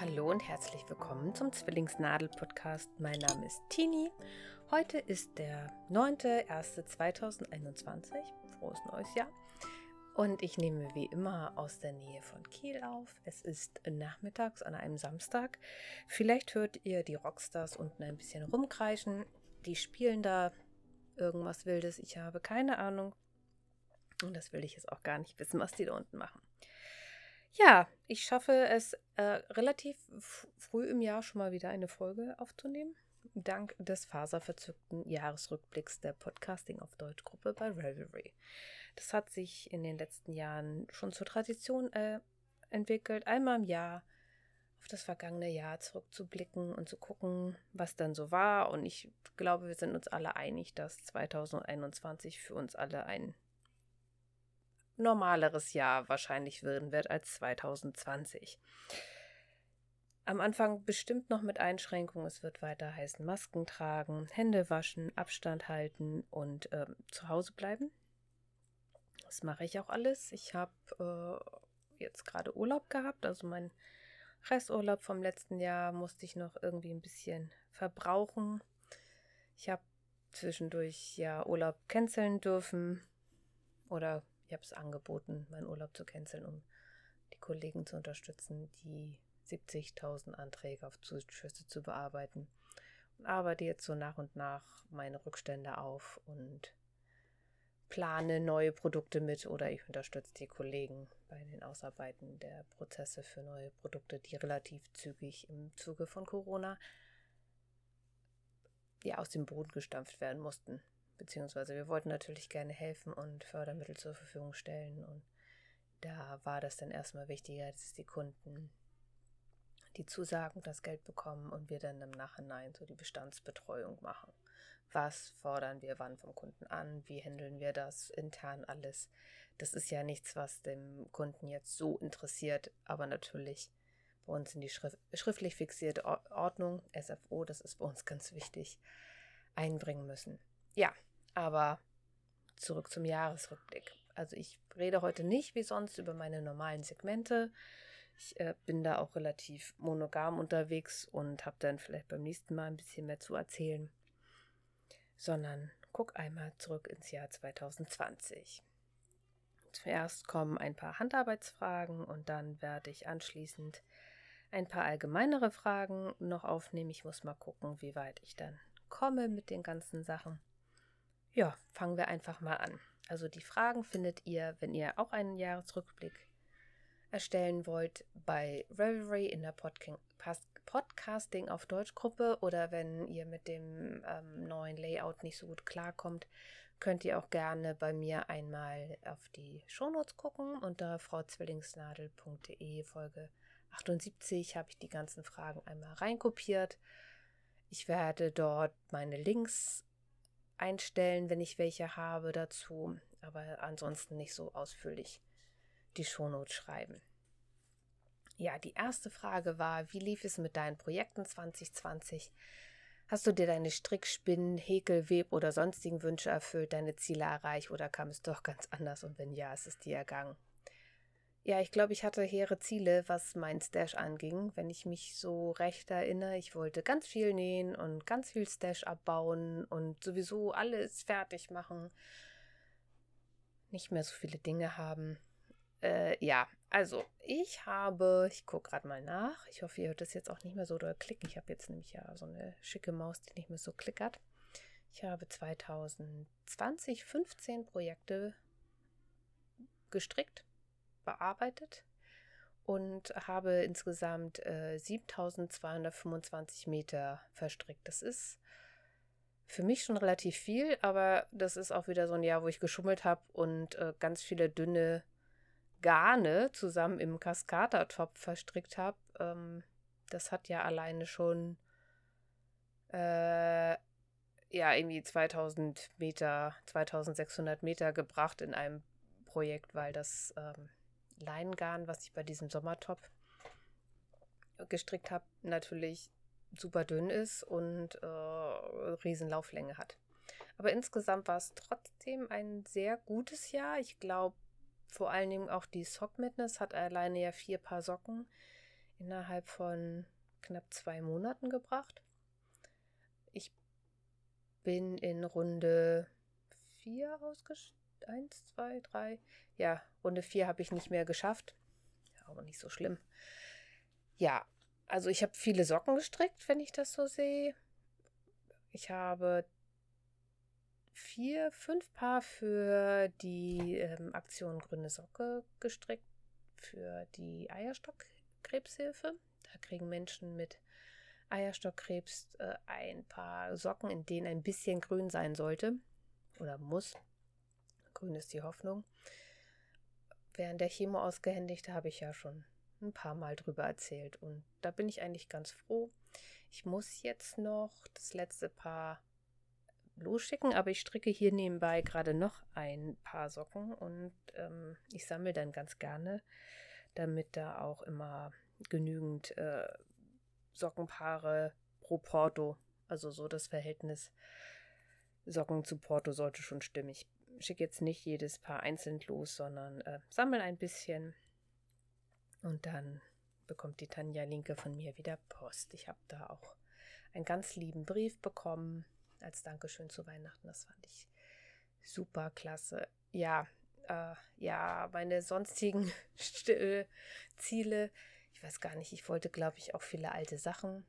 Hallo und herzlich willkommen zum Zwillingsnadel-Podcast. Mein Name ist Tini. Heute ist der 9.01.2021. Frohes neues Jahr. Und ich nehme wie immer aus der Nähe von Kiel auf. Es ist nachmittags an einem Samstag. Vielleicht hört ihr die Rockstars unten ein bisschen rumkreischen. Die spielen da irgendwas Wildes. Ich habe keine Ahnung. Und das will ich jetzt auch gar nicht wissen, was die da unten machen. Ja, ich schaffe es äh, relativ früh im Jahr schon mal wieder eine Folge aufzunehmen. Dank des faserverzückten Jahresrückblicks der Podcasting auf Deutschgruppe bei Revelry. Das hat sich in den letzten Jahren schon zur Tradition äh, entwickelt, einmal im Jahr auf das vergangene Jahr zurückzublicken und zu gucken, was dann so war. Und ich glaube, wir sind uns alle einig, dass 2021 für uns alle ein normaleres Jahr wahrscheinlich werden wird als 2020. Am Anfang bestimmt noch mit Einschränkungen. Es wird weiter heißen Masken tragen, Hände waschen, Abstand halten und ähm, zu Hause bleiben. Das mache ich auch alles. Ich habe äh, jetzt gerade Urlaub gehabt, also mein Resturlaub vom letzten Jahr musste ich noch irgendwie ein bisschen verbrauchen. Ich habe zwischendurch ja Urlaub canceln dürfen oder ich habe es angeboten, meinen Urlaub zu canceln, um die Kollegen zu unterstützen, die 70.000 Anträge auf Zuschüsse zu bearbeiten. Und arbeite jetzt so nach und nach meine Rückstände auf und plane neue Produkte mit oder ich unterstütze die Kollegen bei den Ausarbeiten der Prozesse für neue Produkte, die relativ zügig im Zuge von Corona ja aus dem Boden gestampft werden mussten beziehungsweise wir wollten natürlich gerne helfen und Fördermittel zur Verfügung stellen. Und da war das dann erstmal wichtiger, dass die Kunden die Zusagen das Geld bekommen und wir dann im Nachhinein so die Bestandsbetreuung machen. Was fordern wir wann vom Kunden an? Wie handeln wir das intern alles? Das ist ja nichts, was dem Kunden jetzt so interessiert, aber natürlich bei uns in die Schrift, schriftlich fixierte Ordnung, SFO, das ist bei uns ganz wichtig, einbringen müssen. Ja, aber zurück zum Jahresrückblick. Also ich rede heute nicht wie sonst über meine normalen Segmente. Ich äh, bin da auch relativ monogam unterwegs und habe dann vielleicht beim nächsten Mal ein bisschen mehr zu erzählen. Sondern guck einmal zurück ins Jahr 2020. Zuerst kommen ein paar Handarbeitsfragen und dann werde ich anschließend ein paar allgemeinere Fragen noch aufnehmen. Ich muss mal gucken, wie weit ich dann komme mit den ganzen Sachen. Ja, fangen wir einfach mal an. Also die Fragen findet ihr, wenn ihr auch einen Jahresrückblick erstellen wollt, bei Revelry in der Podcast Podcasting auf Deutsch Gruppe oder wenn ihr mit dem ähm, neuen Layout nicht so gut klarkommt, könnt ihr auch gerne bei mir einmal auf die Shownotes gucken. Unter frauzwillingsnadel.de Folge 78 habe ich die ganzen Fragen einmal reinkopiert. Ich werde dort meine Links einstellen, wenn ich welche habe dazu, aber ansonsten nicht so ausführlich die Shownotes schreiben. Ja, die erste Frage war, wie lief es mit deinen Projekten 2020? Hast du dir deine Strickspinnen, Häkel, Web oder sonstigen Wünsche erfüllt, deine Ziele erreicht oder kam es doch ganz anders und wenn ja, ist es dir ergangen? Ja, ich glaube, ich hatte hehre Ziele, was mein Stash anging. Wenn ich mich so recht erinnere, ich wollte ganz viel nähen und ganz viel Stash abbauen und sowieso alles fertig machen. Nicht mehr so viele Dinge haben. Äh, ja, also ich habe, ich gucke gerade mal nach. Ich hoffe, ihr hört das jetzt auch nicht mehr so doll klicken. Ich habe jetzt nämlich ja so eine schicke Maus, die nicht mehr so klickert. Ich habe 2020 15 Projekte gestrickt bearbeitet und habe insgesamt äh, 7225 Meter verstrickt. Das ist für mich schon relativ viel, aber das ist auch wieder so ein Jahr, wo ich geschummelt habe und äh, ganz viele dünne Garne zusammen im Kaskadertopf verstrickt habe. Ähm, das hat ja alleine schon äh, ja irgendwie 2000 Meter, 2600 Meter gebracht in einem Projekt, weil das ähm, Leinengarn, was ich bei diesem Sommertop gestrickt habe, natürlich super dünn ist und äh, riesen Lauflänge hat. Aber insgesamt war es trotzdem ein sehr gutes Jahr. Ich glaube, vor allen Dingen auch die Sock Madness hat alleine ja vier Paar Socken innerhalb von knapp zwei Monaten gebracht. Ich bin in Runde vier ausgestiegen. Eins, zwei, drei. Ja, Runde vier habe ich nicht mehr geschafft. Aber nicht so schlimm. Ja, also ich habe viele Socken gestrickt, wenn ich das so sehe. Ich habe vier, fünf Paar für die ähm, Aktion Grüne Socke gestrickt, für die Eierstockkrebshilfe. Da kriegen Menschen mit Eierstockkrebs äh, ein paar Socken, in denen ein bisschen grün sein sollte oder muss. Grün ist die Hoffnung. Während der Chemo ausgehändigt habe ich ja schon ein paar Mal drüber erzählt und da bin ich eigentlich ganz froh. Ich muss jetzt noch das letzte Paar losschicken, aber ich stricke hier nebenbei gerade noch ein paar Socken und ähm, ich sammle dann ganz gerne, damit da auch immer genügend äh, Sockenpaare pro Porto, also so das Verhältnis Socken zu Porto sollte schon stimmen. Schicke jetzt nicht jedes Paar einzeln los, sondern äh, sammle ein bisschen und dann bekommt die Tanja Linke von mir wieder Post. Ich habe da auch einen ganz lieben Brief bekommen als Dankeschön zu Weihnachten. Das fand ich super klasse. Ja, äh, ja, meine sonstigen Ziele, ich weiß gar nicht, ich wollte, glaube ich, auch viele alte Sachen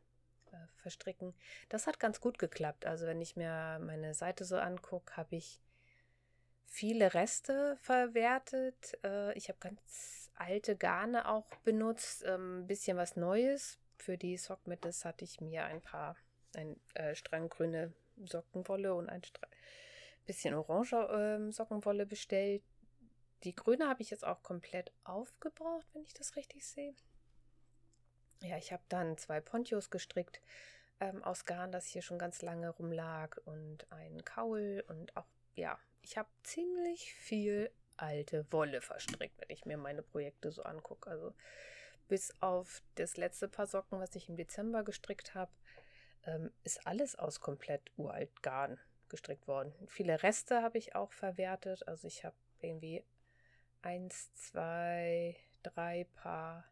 äh, verstricken. Das hat ganz gut geklappt. Also wenn ich mir meine Seite so angucke, habe ich viele Reste verwertet. Äh, ich habe ganz alte Garne auch benutzt, ein ähm, bisschen was Neues. Für die Sockmittes hatte ich mir ein paar, ein äh, Strang Sockenwolle und ein Stra bisschen orange äh, Sockenwolle bestellt. Die grüne habe ich jetzt auch komplett aufgebraucht, wenn ich das richtig sehe. Ja, ich habe dann zwei Ponchos gestrickt ähm, aus Garn, das hier schon ganz lange rumlag und einen Kaul und auch, ja, ich habe ziemlich viel alte Wolle verstrickt, wenn ich mir meine Projekte so angucke. Also bis auf das letzte Paar Socken, was ich im Dezember gestrickt habe, ähm, ist alles aus komplett uralt Garn gestrickt worden. Viele Reste habe ich auch verwertet. Also ich habe irgendwie eins, zwei, drei Paar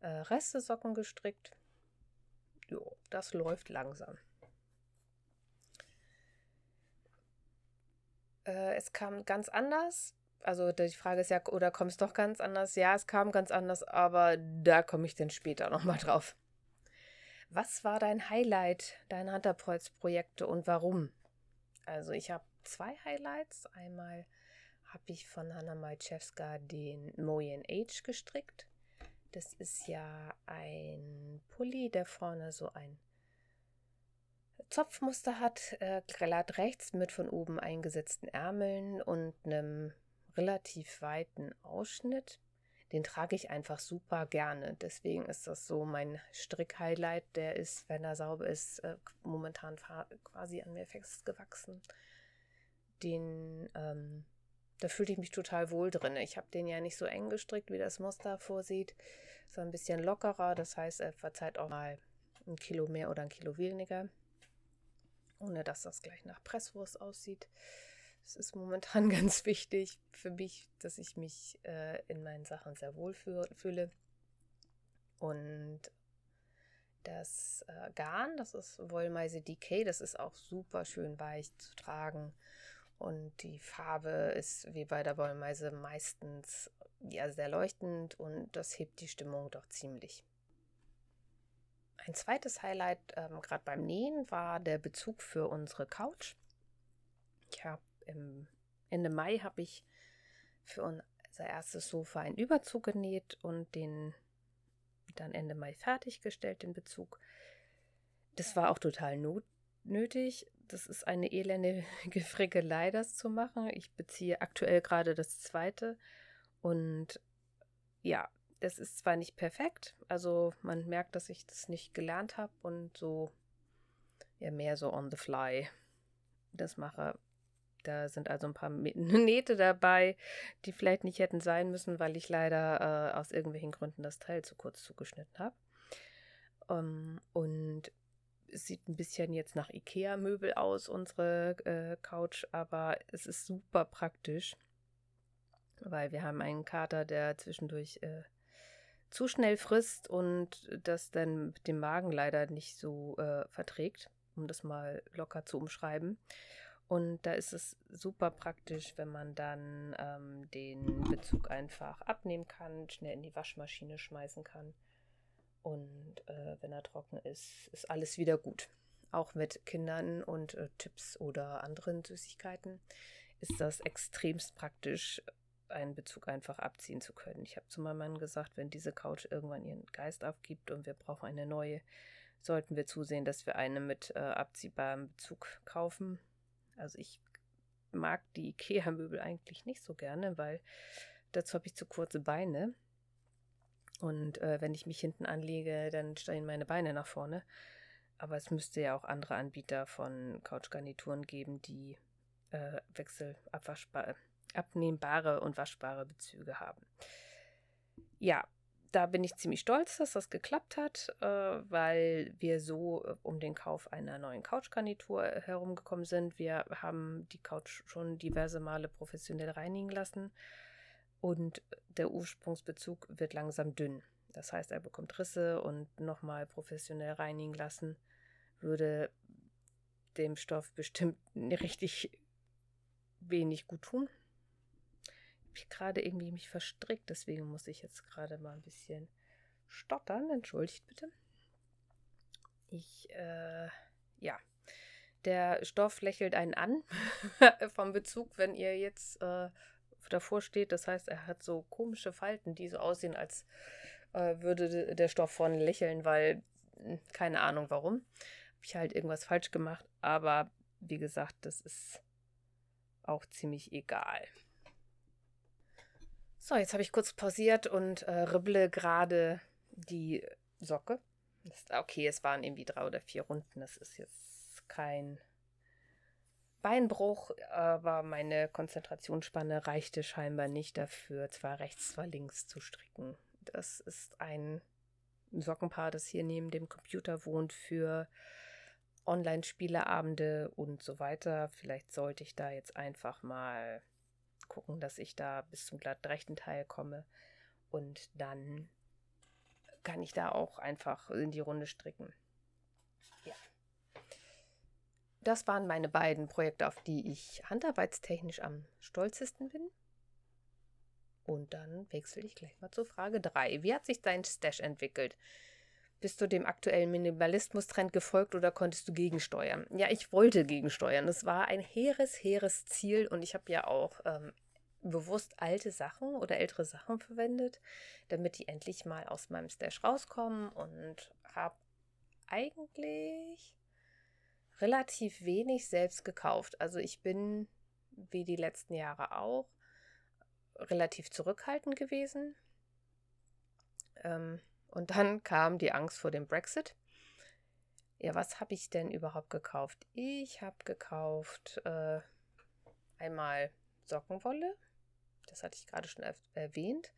äh, Reste-Socken gestrickt. Jo, das läuft langsam. Äh, es kam ganz anders. Also die Frage ist ja, oder kommt es doch ganz anders? Ja, es kam ganz anders, aber da komme ich dann später nochmal drauf. Was war dein Highlight deiner Hunterprojekte und warum? Also ich habe zwei Highlights. Einmal habe ich von Hanna Majewska den Moyen Age gestrickt. Das ist ja ein Pulli, der vorne so ein Zopfmuster hat, äh, glatt rechts mit von oben eingesetzten Ärmeln und einem relativ weiten Ausschnitt. Den trage ich einfach super gerne. Deswegen ist das so mein Strick-Highlight. Der ist, wenn er sauber ist, äh, momentan quasi an mir festgewachsen. Den, ähm, da fühle ich mich total wohl drin. Ich habe den ja nicht so eng gestrickt, wie das Muster vorsieht, sondern ein bisschen lockerer. Das heißt, er verzeiht auch mal ein Kilo mehr oder ein Kilo weniger, ohne dass das gleich nach Presswurst aussieht. Es ist momentan ganz wichtig für mich, dass ich mich äh, in meinen Sachen sehr wohl fühle. Und das äh, Garn, das ist Wollmeise Decay, das ist auch super schön weich zu tragen. Und die Farbe ist wie bei der Wollmeise meistens ja sehr leuchtend und das hebt die Stimmung doch ziemlich. Ein zweites Highlight, ähm, gerade beim Nähen, war der Bezug für unsere Couch. Ich habe Ende Mai habe ich für unser erstes Sofa einen Überzug genäht und den dann Ende Mai fertiggestellt, den Bezug. Das war auch total not nötig. Das ist eine elende Gefrickelei, das zu machen. Ich beziehe aktuell gerade das zweite. Und ja, das ist zwar nicht perfekt, also man merkt, dass ich das nicht gelernt habe und so ja mehr so on the fly das mache. Da sind also ein paar Nähte dabei, die vielleicht nicht hätten sein müssen, weil ich leider äh, aus irgendwelchen Gründen das Teil zu kurz zugeschnitten habe. Um, ähm, und es sieht ein bisschen jetzt nach IKEA-Möbel aus, unsere äh, Couch, aber es ist super praktisch, weil wir haben einen Kater, der zwischendurch äh, zu schnell frisst und das dann mit dem Magen leider nicht so äh, verträgt, um das mal locker zu umschreiben. Und da ist es super praktisch, wenn man dann ähm, den Bezug einfach abnehmen kann, schnell in die Waschmaschine schmeißen kann. Und äh, wenn er trocken ist, ist alles wieder gut. Auch mit Kindern und äh, Tipps oder anderen Süßigkeiten ist das extremst praktisch, einen Bezug einfach abziehen zu können. Ich habe zu meinem Mann gesagt, wenn diese Couch irgendwann ihren Geist aufgibt und wir brauchen eine neue, sollten wir zusehen, dass wir eine mit äh, abziehbarem Bezug kaufen also ich mag die Ikea-Möbel eigentlich nicht so gerne, weil dazu habe ich zu kurze Beine. Und äh, wenn ich mich hinten anlege, dann stehen meine Beine nach vorne. Aber es müsste ja auch andere Anbieter von Couchgarnituren geben, die äh, wechsel abnehmbare und waschbare Bezüge haben. Ja, da bin ich ziemlich stolz, dass das geklappt hat, äh, weil wir so äh, um den Kauf einer neuen Couchgarnitur herumgekommen sind. Wir haben die Couch schon diverse Male professionell reinigen lassen und der Ursprungsbezug wird langsam dünn. Das heißt, er bekommt Risse und nochmal professionell reinigen lassen würde dem Stoff bestimmt richtig wenig gut tun gerade irgendwie mich verstrickt, deswegen muss ich jetzt gerade mal ein bisschen stottern. Entschuldigt bitte. Ich, äh, ja. Der Stoff lächelt einen an vom Bezug, wenn ihr jetzt äh, davor steht. Das heißt, er hat so komische Falten, die so aussehen, als äh, würde der Stoff von lächeln, weil hm, keine Ahnung warum. Habe ich halt irgendwas falsch gemacht. Aber wie gesagt, das ist auch ziemlich egal. So, jetzt habe ich kurz pausiert und äh, ribble gerade die Socke. Ist, okay, es waren irgendwie drei oder vier Runden. Das ist jetzt kein Beinbruch, aber meine Konzentrationsspanne reichte scheinbar nicht dafür, zwar rechts, zwar links zu stricken. Das ist ein Sockenpaar, das hier neben dem Computer wohnt für Online-Spieleabende und so weiter. Vielleicht sollte ich da jetzt einfach mal gucken, dass ich da bis zum glatt rechten Teil komme. Und dann kann ich da auch einfach in die Runde stricken. Ja. Das waren meine beiden Projekte, auf die ich handarbeitstechnisch am stolzesten bin. Und dann wechsle ich gleich mal zur Frage 3. Wie hat sich dein Stash entwickelt? Bist du dem aktuellen Minimalismus-Trend gefolgt oder konntest du gegensteuern? Ja, ich wollte gegensteuern. Es war ein hehres, hehres Ziel und ich habe ja auch ähm, bewusst alte Sachen oder ältere Sachen verwendet, damit die endlich mal aus meinem Stash rauskommen und habe eigentlich relativ wenig selbst gekauft. Also ich bin, wie die letzten Jahre auch, relativ zurückhaltend gewesen. Ähm, und dann kam die Angst vor dem Brexit. Ja, was habe ich denn überhaupt gekauft? Ich habe gekauft äh, einmal Sockenwolle, das hatte ich gerade schon erwähnt.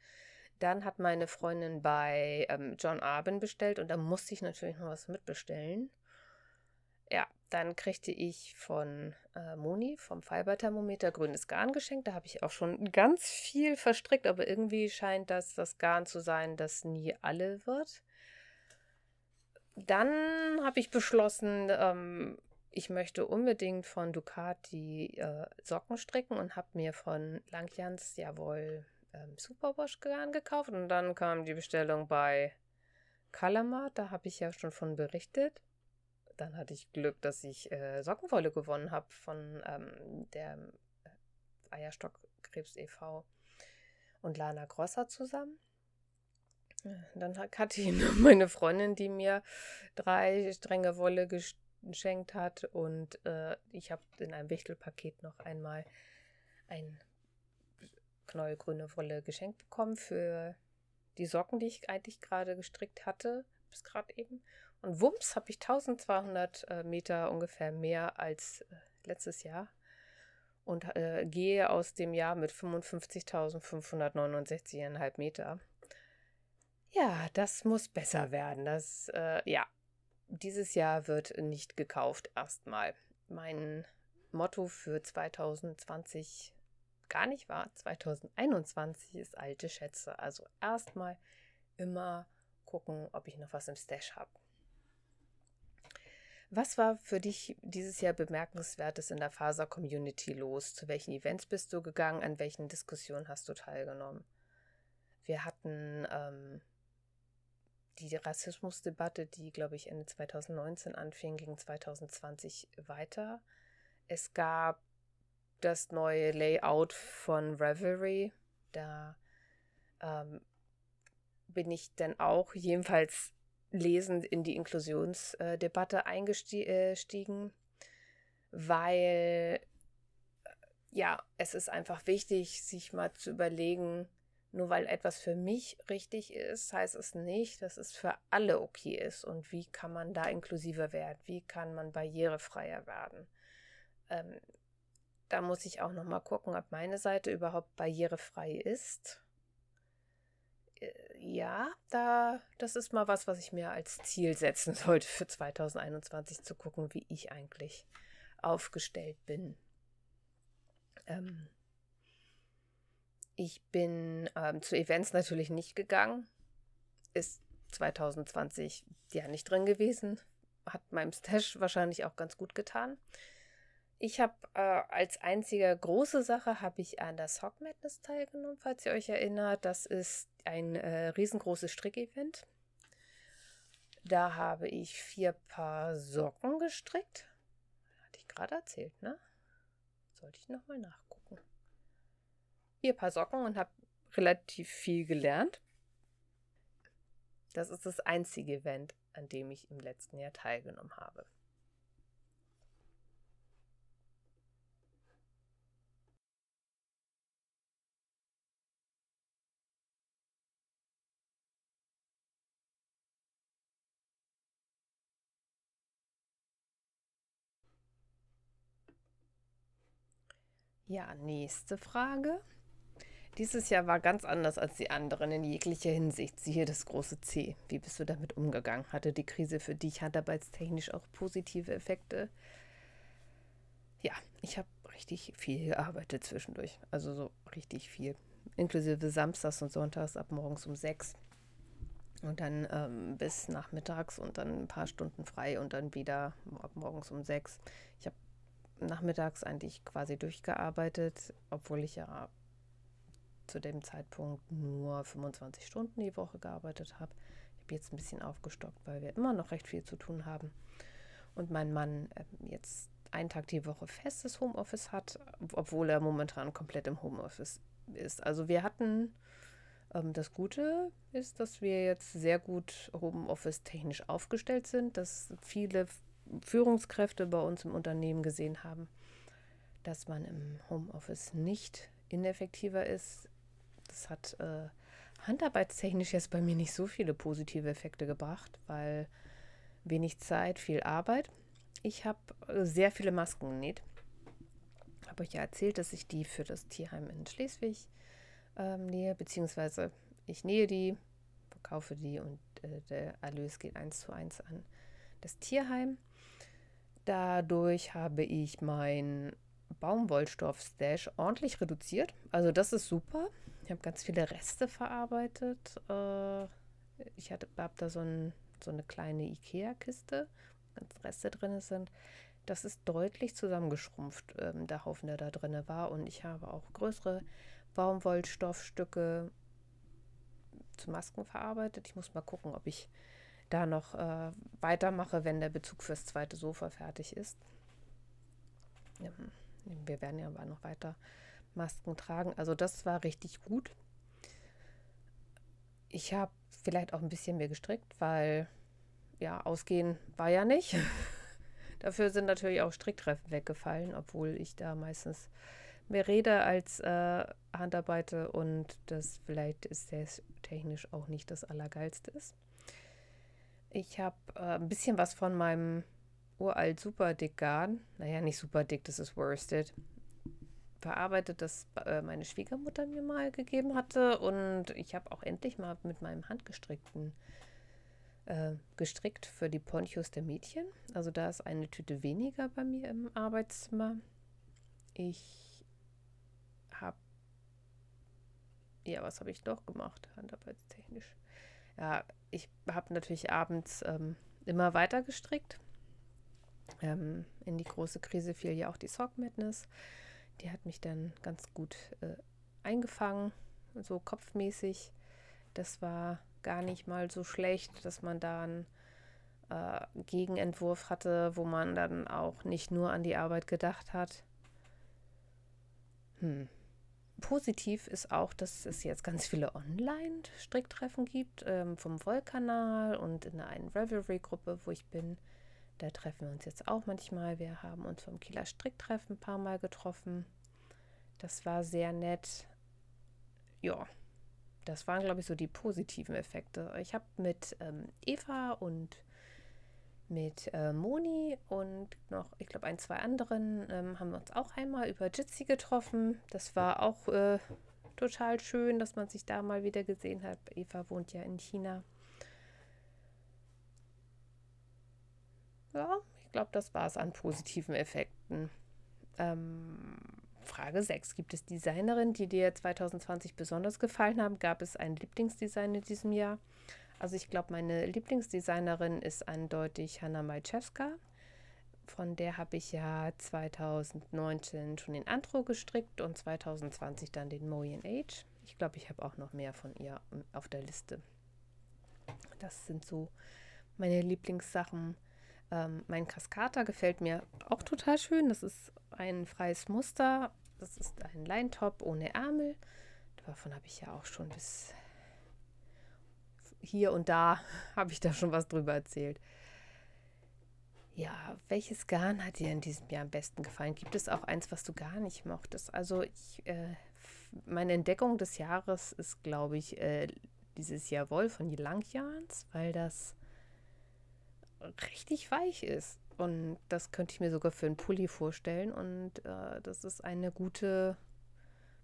Dann hat meine Freundin bei ähm, John Arben bestellt und da musste ich natürlich noch was mitbestellen. Ja, dann kriegte ich von äh, Moni vom Fiberthermometer grünes Garn geschenkt. Da habe ich auch schon ganz viel verstrickt, aber irgendwie scheint das das Garn zu sein, das nie alle wird. Dann habe ich beschlossen, ähm, ich möchte unbedingt von Ducati äh, Socken stricken und habe mir von Langjans jawohl ähm, Superwash Garn gekauft und dann kam die Bestellung bei Kalamat, da habe ich ja schon von berichtet. Dann hatte ich Glück, dass ich äh, Sockenwolle gewonnen habe von ähm, der äh, Eierstockkrebs e.V. und Lana Grosser zusammen. Dann hatte ich noch meine Freundin, die mir drei Stränge Wolle gestellt geschenkt hat. Und äh, ich habe in einem Wichtelpaket noch einmal ein knäuelgrüne Wolle geschenkt bekommen für die Socken, die ich eigentlich gerade gestrickt hatte, bis gerade eben. Und wumms habe ich 1200 äh, Meter ungefähr mehr als äh, letztes Jahr und äh, gehe aus dem Jahr mit 55.569,5 Meter. Ja, das muss besser werden. Das, äh, ja, dieses Jahr wird nicht gekauft erstmal. Mein Motto für 2020 gar nicht war. 2021 ist alte Schätze. Also erstmal immer gucken, ob ich noch was im Stash habe. Was war für dich dieses Jahr bemerkenswertes in der Faser-Community los? Zu welchen Events bist du gegangen? An welchen Diskussionen hast du teilgenommen? Wir hatten ähm, die Rassismusdebatte, die, glaube ich, Ende 2019 anfing, ging 2020 weiter. Es gab das neue Layout von Revelry. Da ähm, bin ich dann auch jedenfalls lesend in die Inklusionsdebatte eingestiegen, weil ja, es ist einfach wichtig, sich mal zu überlegen, nur weil etwas für mich richtig ist, heißt es nicht, dass es für alle okay ist. Und wie kann man da inklusiver werden? Wie kann man barrierefreier werden? Ähm, da muss ich auch noch mal gucken, ob meine Seite überhaupt barrierefrei ist. Äh, ja, da, das ist mal was, was ich mir als Ziel setzen sollte für 2021 zu gucken, wie ich eigentlich aufgestellt bin. Ähm, ich bin ähm, zu Events natürlich nicht gegangen. Ist 2020 ja nicht drin gewesen. Hat meinem Stash wahrscheinlich auch ganz gut getan. Ich habe äh, als einzige große Sache habe ich an der Sock Madness teilgenommen, falls ihr euch erinnert. Das ist ein äh, riesengroßes Strickevent. Da habe ich vier Paar Socken gestrickt. Hatte ich gerade erzählt, ne? Sollte ich nochmal nachgucken. Vier Paar Socken und habe relativ viel gelernt. Das ist das einzige Event, an dem ich im letzten Jahr teilgenommen habe. Ja, nächste Frage. Dieses Jahr war ganz anders als die anderen in jeglicher Hinsicht. Siehe das große C. Wie bist du damit umgegangen? Hatte die Krise für dich handarbeitstechnisch auch positive Effekte? Ja, ich habe richtig viel gearbeitet zwischendurch. Also so richtig viel. Inklusive Samstags und Sonntags ab morgens um sechs. Und dann ähm, bis nachmittags und dann ein paar Stunden frei und dann wieder ab morgens um sechs. Ich habe nachmittags eigentlich quasi durchgearbeitet, obwohl ich ja zu dem Zeitpunkt nur 25 Stunden die Woche gearbeitet habe. Ich habe jetzt ein bisschen aufgestockt, weil wir immer noch recht viel zu tun haben. Und mein Mann äh, jetzt einen Tag die Woche festes Homeoffice hat, obwohl er momentan komplett im Homeoffice ist. Also wir hatten ähm, das Gute ist, dass wir jetzt sehr gut Homeoffice technisch aufgestellt sind, dass viele Führungskräfte bei uns im Unternehmen gesehen haben, dass man im Homeoffice nicht ineffektiver ist. Das hat äh, handarbeitstechnisch jetzt bei mir nicht so viele positive Effekte gebracht, weil wenig Zeit, viel Arbeit. Ich habe äh, sehr viele Masken genäht. Habe euch ja erzählt, dass ich die für das Tierheim in Schleswig ähm, nähe, beziehungsweise ich nähe die, verkaufe die und äh, der Erlös geht eins zu eins an das Tierheim. Dadurch habe ich mein Baumwollstoff-Stash ordentlich reduziert. Also das ist super. Ich habe ganz viele Reste verarbeitet. Äh, ich habe da so, ein, so eine kleine Ikea-Kiste, wo ganz Reste drin sind. Das ist deutlich zusammengeschrumpft, ähm, der Haufen, der da drin war. Und ich habe auch größere Baumwollstoffstücke zu Masken verarbeitet. Ich muss mal gucken, ob ich da noch äh, weitermache, wenn der Bezug fürs zweite Sofa fertig ist. Ja, wir werden ja aber noch weiter Masken tragen. Also das war richtig gut. Ich habe vielleicht auch ein bisschen mehr gestrickt, weil ja, ausgehen war ja nicht. Dafür sind natürlich auch Stricktreffen weggefallen, obwohl ich da meistens mehr rede als äh, Handarbeite und das vielleicht ist das technisch auch nicht das Allergeilste ist. Ich habe äh, ein bisschen was von meinem uralt super dick Garn, naja, nicht super dick, das ist worsted, verarbeitet, das äh, meine Schwiegermutter mir mal gegeben hatte. Und ich habe auch endlich mal mit meinem handgestrickten äh, gestrickt für die Ponchos der Mädchen. Also da ist eine Tüte weniger bei mir im Arbeitszimmer. Ich habe, ja, was habe ich noch gemacht, handarbeitstechnisch? ja, ich habe natürlich abends ähm, immer weiter gestrickt. Ähm, in die große Krise fiel ja auch die Sock Madness. Die hat mich dann ganz gut äh, eingefangen, so kopfmäßig. Das war gar nicht mal so schlecht, dass man da einen äh, Gegenentwurf hatte, wo man dann auch nicht nur an die Arbeit gedacht hat. Hm. Positiv ist auch, dass es jetzt ganz viele Online-Stricktreffen gibt, ähm, vom Wollkanal und in einer Revelry-Gruppe, wo ich bin. Da treffen wir uns jetzt auch manchmal. Wir haben uns vom Kieler Stricktreffen ein paar Mal getroffen. Das war sehr nett. Ja, das waren, glaube ich, so die positiven Effekte. Ich habe mit ähm, Eva und mit äh, Moni und noch, ich glaube, ein, zwei anderen ähm, haben wir uns auch einmal über Jitsi getroffen. Das war auch äh, total schön, dass man sich da mal wieder gesehen hat. Eva wohnt ja in China. Ja, ich glaube, das war es an positiven Effekten. Ähm, Frage 6. Gibt es Designerinnen, die dir 2020 besonders gefallen haben? Gab es ein Lieblingsdesign in diesem Jahr? Also ich glaube, meine Lieblingsdesignerin ist eindeutig Hanna Majewska. Von der habe ich ja 2019 schon den Antro gestrickt und 2020 dann den Moyen Age. Ich glaube, ich habe auch noch mehr von ihr auf der Liste. Das sind so meine Lieblingssachen. Ähm, mein Cascata gefällt mir auch total schön. Das ist ein freies Muster. Das ist ein Leintop ohne Ärmel. Davon habe ich ja auch schon bis hier und da habe ich da schon was drüber erzählt. Ja, welches Garn hat dir in diesem Jahr am besten gefallen? Gibt es auch eins, was du gar nicht mochtest? Also ich, äh, meine Entdeckung des Jahres ist, glaube ich, äh, dieses Jahr Woll von Langjahns, weil das richtig weich ist. Und das könnte ich mir sogar für einen Pulli vorstellen. Und äh, das ist eine gute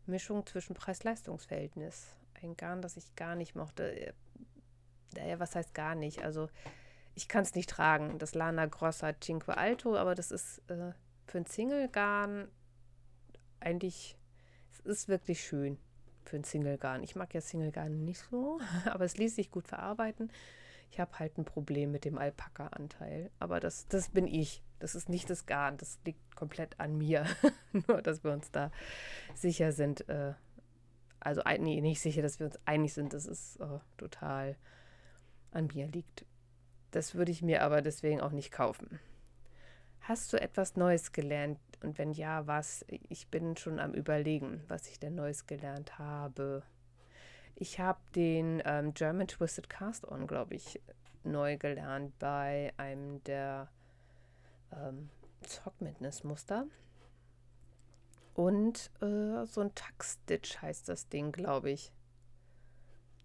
Mischung zwischen Preis-Leistungs-Verhältnis. Ein Garn, das ich gar nicht mochte naja, was heißt gar nicht? Also ich kann es nicht tragen, das Lana Grossa Cinque Alto, aber das ist äh, für ein Single-Garn eigentlich, es ist wirklich schön für ein Single-Garn. Ich mag ja Single-Garn nicht so, aber es ließ sich gut verarbeiten. Ich habe halt ein Problem mit dem Alpaka-Anteil, aber das, das bin ich. Das ist nicht das Garn, das liegt komplett an mir. Nur, dass wir uns da sicher sind. Äh, also nee, nicht sicher, dass wir uns einig sind. Das ist äh, total an mir liegt. Das würde ich mir aber deswegen auch nicht kaufen. Hast du etwas Neues gelernt? Und wenn ja, was? Ich bin schon am Überlegen, was ich denn Neues gelernt habe. Ich habe den ähm, German Twisted Cast On, glaube ich, neu gelernt bei einem der ähm, Zockmindness-Muster. Und äh, so ein Tuck-Stitch heißt das Ding, glaube ich.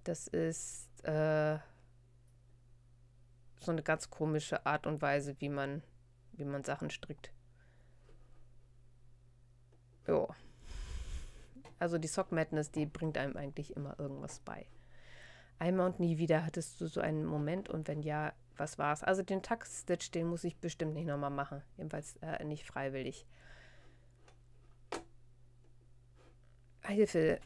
Das ist äh, so eine ganz komische Art und Weise, wie man, wie man Sachen strickt. Jo. Also die Sock Madness, die bringt einem eigentlich immer irgendwas bei. Einmal und nie wieder hattest du so einen Moment und wenn ja, was war's? Also den Tuck Stitch, den muss ich bestimmt nicht nochmal machen. Jedenfalls äh, nicht freiwillig. Hilfe.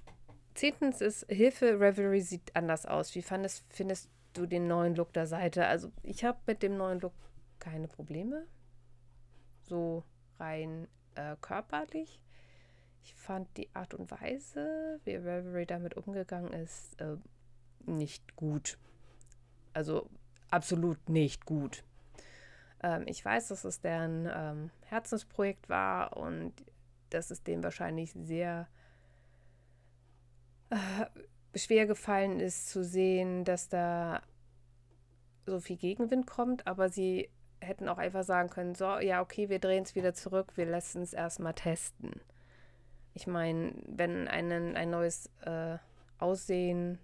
Zehntens ist Hilfe, Revelry sieht anders aus. Wie fandest, findest du den neuen Look der Seite? Also ich habe mit dem neuen Look keine Probleme. So rein äh, körperlich. Ich fand die Art und Weise, wie Reverie damit umgegangen ist, äh, nicht gut. Also absolut nicht gut. Ähm, ich weiß, dass es deren ähm, Herzensprojekt war und dass es dem wahrscheinlich sehr äh, schwer gefallen ist zu sehen, dass da so viel Gegenwind kommt, aber sie hätten auch einfach sagen können, so, ja, okay, wir drehen es wieder zurück, wir lassen es erstmal testen. Ich meine, wenn einen, ein neues äh, Aussehen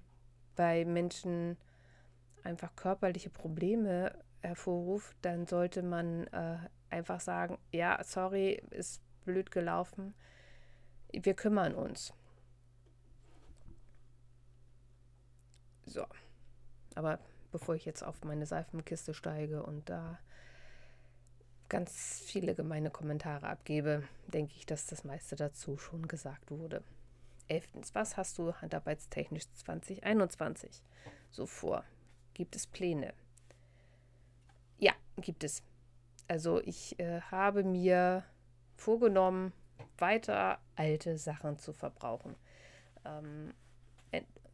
bei Menschen einfach körperliche Probleme hervorruft, dann sollte man äh, einfach sagen, ja, sorry, ist blöd gelaufen, wir kümmern uns. So. Aber bevor ich jetzt auf meine Seifenkiste steige und da ganz viele gemeine Kommentare abgebe, denke ich, dass das meiste dazu schon gesagt wurde. Elftens, was hast du handarbeitstechnisch 2021 so vor? Gibt es Pläne? Ja, gibt es. Also ich äh, habe mir vorgenommen, weiter alte Sachen zu verbrauchen. Ähm,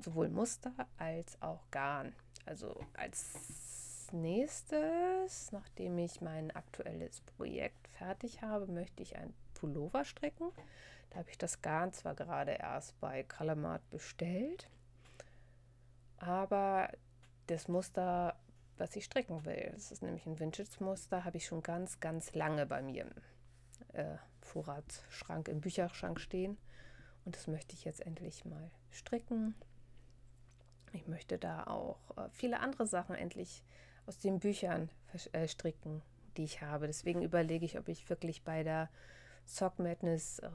sowohl Muster als auch Garn. Also als nächstes, nachdem ich mein aktuelles Projekt fertig habe, möchte ich ein Pullover stricken. Da habe ich das Garn zwar gerade erst bei Calamart bestellt, aber das Muster, was ich stricken will, das ist nämlich ein Vintage-Muster, habe ich schon ganz, ganz lange bei mir im äh, Vorratsschrank, im Bücherschrank stehen. Und das möchte ich jetzt endlich mal stricken. Ich möchte da auch äh, viele andere Sachen endlich aus den Büchern äh, stricken, die ich habe. Deswegen überlege ich, ob ich wirklich bei der Sock Madness äh,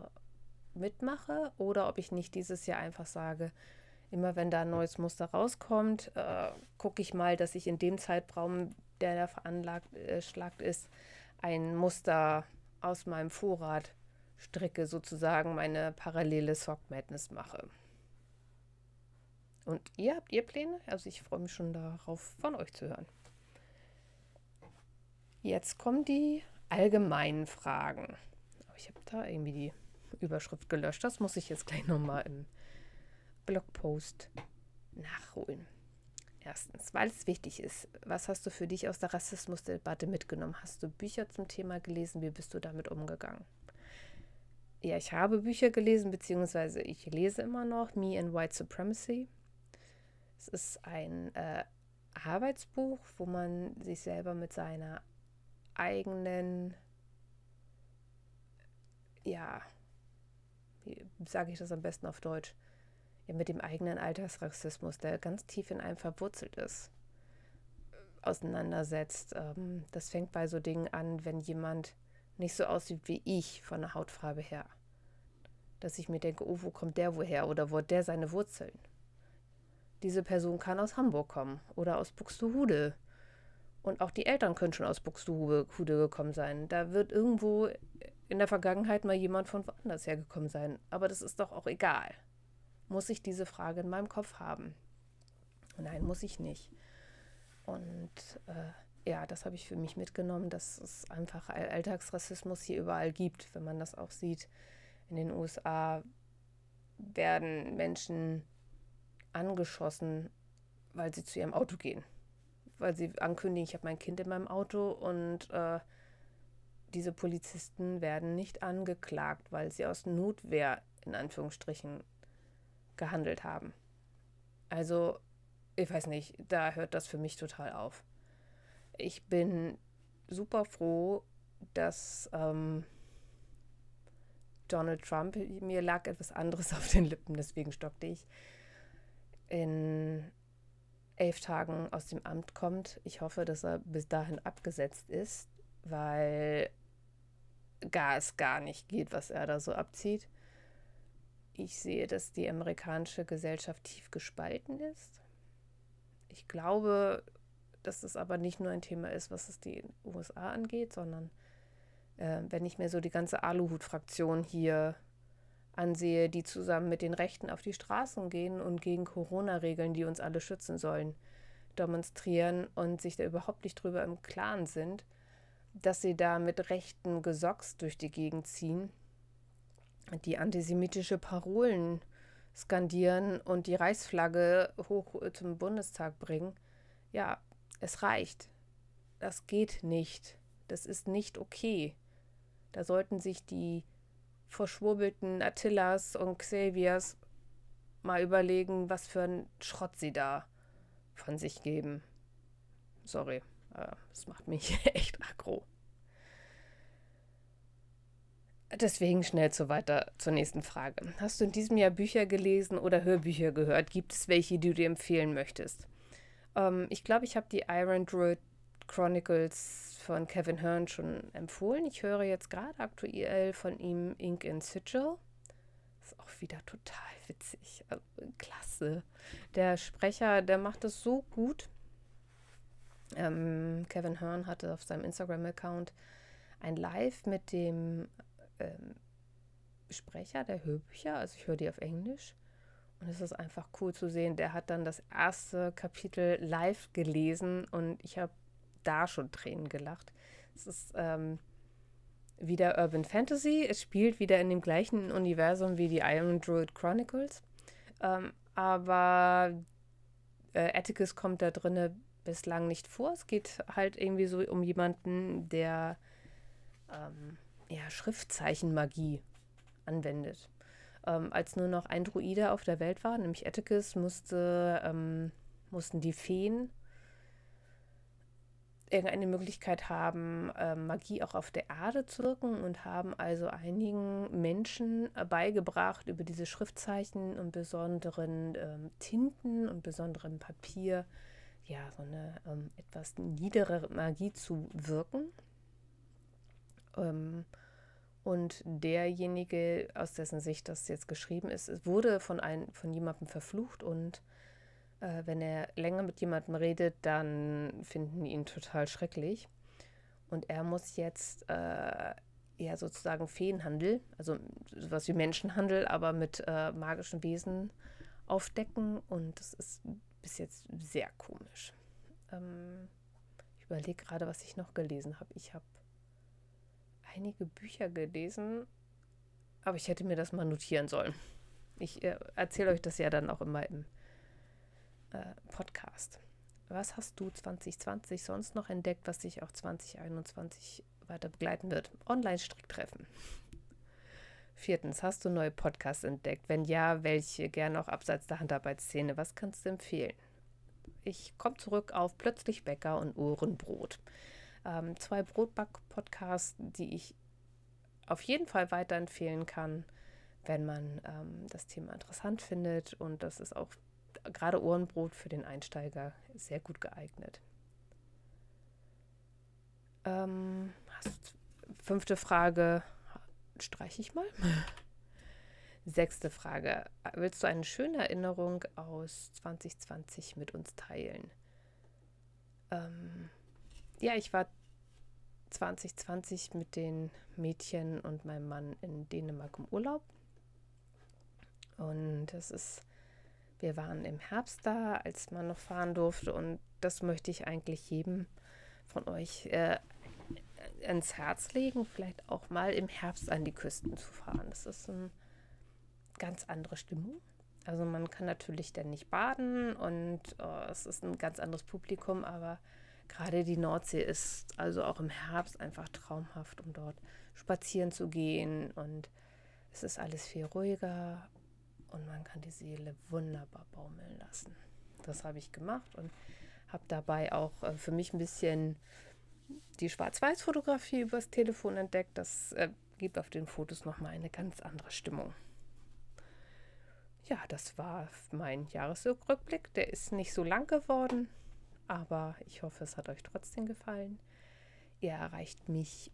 mitmache oder ob ich nicht dieses Jahr einfach sage, immer wenn da ein neues Muster rauskommt, äh, gucke ich mal, dass ich in dem Zeitraum, der da veranlagt äh, ist, ein Muster aus meinem Vorrat stricke, sozusagen meine parallele Sock Madness mache. Und ihr habt ihr Pläne? Also ich freue mich schon darauf, von euch zu hören. Jetzt kommen die allgemeinen Fragen. Ich habe da irgendwie die Überschrift gelöscht. Das muss ich jetzt gleich nochmal im Blogpost nachholen. Erstens, weil es wichtig ist, was hast du für dich aus der Rassismusdebatte mitgenommen? Hast du Bücher zum Thema gelesen? Wie bist du damit umgegangen? Ja, ich habe Bücher gelesen, beziehungsweise ich lese immer noch Me and White Supremacy. Es ist ein äh, Arbeitsbuch, wo man sich selber mit seiner eigenen, ja, wie sage ich das am besten auf Deutsch, ja, mit dem eigenen Alltagsrassismus, der ganz tief in einem verwurzelt ist, auseinandersetzt. Ähm, das fängt bei so Dingen an, wenn jemand nicht so aussieht wie ich von der Hautfarbe her. Dass ich mir denke, oh, wo kommt der woher oder wo hat der seine Wurzeln? Diese Person kann aus Hamburg kommen oder aus Buxtehude. Und auch die Eltern können schon aus Buxtehude gekommen sein. Da wird irgendwo in der Vergangenheit mal jemand von woanders hergekommen sein. Aber das ist doch auch egal. Muss ich diese Frage in meinem Kopf haben? Nein, muss ich nicht. Und äh, ja, das habe ich für mich mitgenommen, dass es einfach Alltagsrassismus hier überall gibt. Wenn man das auch sieht, in den USA werden Menschen angeschossen, weil sie zu ihrem Auto gehen. Weil sie ankündigen, ich habe mein Kind in meinem Auto und äh, diese Polizisten werden nicht angeklagt, weil sie aus Notwehr in Anführungsstrichen gehandelt haben. Also, ich weiß nicht, da hört das für mich total auf. Ich bin super froh, dass ähm, Donald Trump, mir lag etwas anderes auf den Lippen, deswegen stockte ich, in elf Tagen aus dem Amt kommt. Ich hoffe, dass er bis dahin abgesetzt ist, weil gar es gar nicht geht, was er da so abzieht. Ich sehe, dass die amerikanische Gesellschaft tief gespalten ist. Ich glaube, dass das aber nicht nur ein Thema ist, was es die USA angeht, sondern äh, wenn ich mir so die ganze Aluhut-Fraktion hier ansehe, die zusammen mit den Rechten auf die Straßen gehen und gegen Corona-Regeln, die uns alle schützen sollen, demonstrieren und sich da überhaupt nicht drüber im Klaren sind, dass sie da mit rechten Gesocks durch die Gegend ziehen, die antisemitische Parolen skandieren und die Reichsflagge hoch zum Bundestag bringen. Ja, es reicht. Das geht nicht. Das ist nicht okay. Da sollten sich die verschwurbelten Attilas und Xaviers mal überlegen, was für einen Schrott sie da von sich geben. Sorry, das macht mich echt aggro. Deswegen schnell zu weiter zur nächsten Frage. Hast du in diesem Jahr Bücher gelesen oder Hörbücher gehört? Gibt es welche, die du dir empfehlen möchtest? Ähm, ich glaube, ich habe die Iron Druid Chronicles von Kevin Hearn schon empfohlen. Ich höre jetzt gerade aktuell von ihm Ink in Sigil. Ist auch wieder total witzig. Also, klasse. Der Sprecher, der macht es so gut. Ähm, Kevin Hearn hatte auf seinem Instagram-Account ein Live mit dem ähm, Sprecher der Hörbücher. Also ich höre die auf Englisch. Und es ist einfach cool zu sehen. Der hat dann das erste Kapitel live gelesen und ich habe da schon Tränen gelacht. Es ist ähm, wieder Urban Fantasy. Es spielt wieder in dem gleichen Universum wie die Iron Druid Chronicles. Ähm, aber äh, Atticus kommt da drinne bislang nicht vor. Es geht halt irgendwie so um jemanden, der ähm, ja, Schriftzeichenmagie anwendet. Ähm, als nur noch ein Druide auf der Welt war, nämlich Atticus, musste, ähm, mussten die Feen irgendeine Möglichkeit haben, äh, Magie auch auf der Erde zu wirken und haben also einigen Menschen äh, beigebracht, über diese Schriftzeichen und besonderen ähm, Tinten und besonderem Papier, ja, so eine ähm, etwas niedere Magie zu wirken. Ähm, und derjenige, aus dessen Sicht das jetzt geschrieben ist, wurde von, ein, von jemandem verflucht und äh, wenn er länger mit jemandem redet, dann finden die ihn total schrecklich. Und er muss jetzt äh, ja sozusagen Feenhandel, also sowas wie Menschenhandel, aber mit äh, magischen Wesen aufdecken. Und das ist bis jetzt sehr komisch. Ähm, ich überlege gerade, was ich noch gelesen habe. Ich habe einige Bücher gelesen, aber ich hätte mir das mal notieren sollen. Ich äh, erzähle euch das ja dann auch immer im äh, Podcast. Was hast du 2020 sonst noch entdeckt, was dich auch 2021 weiter begleiten wird? Online-Stricktreffen. Viertens, hast du neue Podcasts entdeckt? Wenn ja, welche? Gerne auch abseits der Handarbeitsszene. Was kannst du empfehlen? Ich komme zurück auf Plötzlich Bäcker und Ohrenbrot. Ähm, zwei Brotback-Podcasts, die ich auf jeden Fall weiterempfehlen kann, wenn man ähm, das Thema interessant findet. Und das ist auch gerade Ohrenbrot für den Einsteiger sehr gut geeignet. Ähm, fünfte Frage streiche ich mal. Sechste Frage. Willst du eine schöne Erinnerung aus 2020 mit uns teilen? Ähm, ja, ich war 2020 mit den Mädchen und meinem Mann in Dänemark im Urlaub. Und es ist wir waren im Herbst da, als man noch fahren durfte und das möchte ich eigentlich jedem von euch äh, ins Herz legen, vielleicht auch mal im Herbst an die Küsten zu fahren. Das ist eine ganz andere Stimmung. Also man kann natürlich dann nicht baden und oh, es ist ein ganz anderes Publikum, aber gerade die Nordsee ist also auch im Herbst einfach traumhaft, um dort spazieren zu gehen und es ist alles viel ruhiger und man kann die Seele wunderbar baumeln lassen. Das habe ich gemacht und habe dabei auch äh, für mich ein bisschen die Schwarz-Weiß-Fotografie übers Telefon entdeckt. Das äh, gibt auf den Fotos nochmal eine ganz andere Stimmung. Ja, das war mein Jahresrückblick. Der ist nicht so lang geworden, aber ich hoffe, es hat euch trotzdem gefallen. Ihr erreicht mich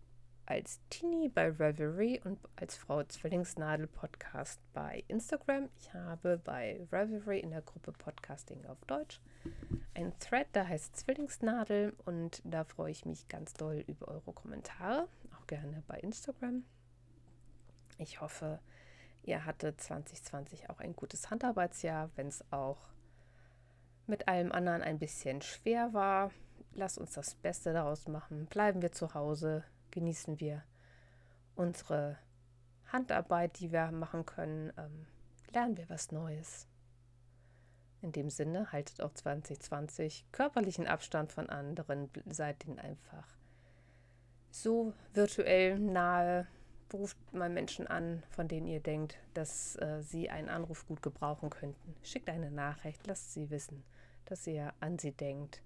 als Teenie bei Reverie und als Frau Zwillingsnadel Podcast bei Instagram. Ich habe bei Reverie in der Gruppe Podcasting auf Deutsch ein Thread, der heißt Zwillingsnadel und da freue ich mich ganz doll über eure Kommentare, auch gerne bei Instagram. Ich hoffe, ihr hattet 2020 auch ein gutes Handarbeitsjahr, wenn es auch mit allem anderen ein bisschen schwer war. Lasst uns das Beste daraus machen. Bleiben wir zu Hause, genießen wir unsere Handarbeit, die wir machen können, ähm, lernen wir was Neues. In dem Sinne, haltet auch 2020 körperlichen Abstand von anderen, seid ihnen einfach so virtuell nahe, ruft mal Menschen an, von denen ihr denkt, dass äh, sie einen Anruf gut gebrauchen könnten. Schickt eine Nachricht, lasst sie wissen, dass ihr an sie denkt.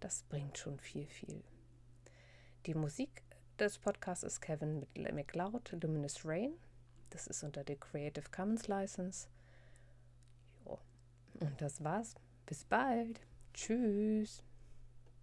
Das bringt schon viel, viel. Die Musik des Podcasts ist Kevin McLeod, Luminous Rain. Das ist unter der Creative Commons License. Jo. Und das war's. Bis bald. Tschüss.